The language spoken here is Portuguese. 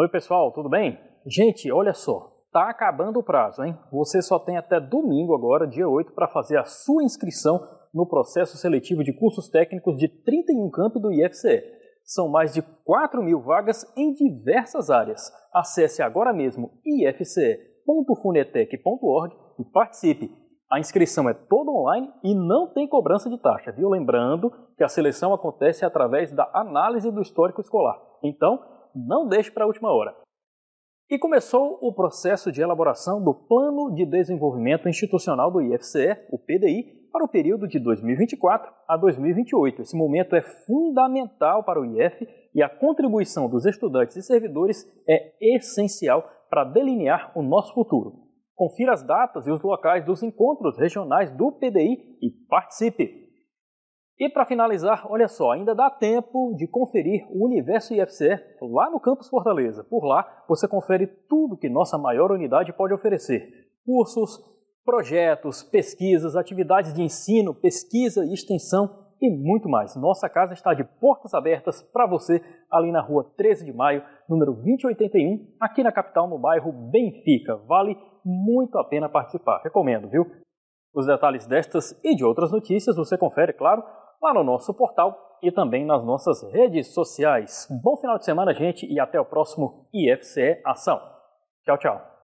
Oi, pessoal, tudo bem? Gente, olha só, tá acabando o prazo, hein? Você só tem até domingo agora, dia 8, para fazer a sua inscrição no processo seletivo de cursos técnicos de 31 campi do IFCE. São mais de 4 mil vagas em diversas áreas. Acesse agora mesmo ifce.funetec.org e participe. A inscrição é toda online e não tem cobrança de taxa, viu? Lembrando que a seleção acontece através da análise do histórico escolar. Então, não deixe para a última hora. E começou o processo de elaboração do Plano de Desenvolvimento Institucional do IFCE, o PDI, para o período de 2024 a 2028. Esse momento é fundamental para o IF e a contribuição dos estudantes e servidores é essencial para delinear o nosso futuro. Confira as datas e os locais dos encontros regionais do PDI e participe! E para finalizar, olha só, ainda dá tempo de conferir o Universo IFCE lá no Campus Fortaleza. Por lá, você confere tudo que nossa maior unidade pode oferecer. Cursos, projetos, pesquisas, atividades de ensino, pesquisa e extensão e muito mais. Nossa casa está de portas abertas para você ali na rua 13 de maio, número 2081, aqui na capital, no bairro Benfica. Vale muito a pena participar. Recomendo, viu? Os detalhes destas e de outras notícias você confere, claro, lá no nosso portal e também nas nossas redes sociais. Bom final de semana, gente, e até o próximo IFCE Ação. Tchau, tchau.